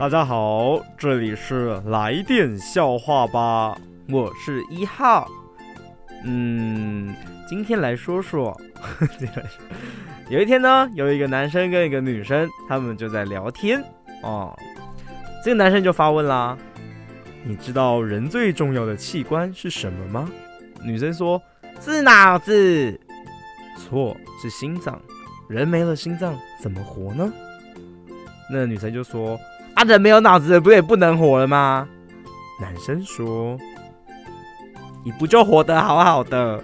大家好，这里是来电笑话吧，我是一号。嗯，今天来说说，有一天呢，有一个男生跟一个女生，他们就在聊天哦。这个男生就发问啦：“你知道人最重要的器官是什么吗？”女生说：“是脑子。”错，是心脏。人没了心脏怎么活呢？那女生就说。啊，人没有脑子，不也不能活了吗？男生说：“你不就活得好好的？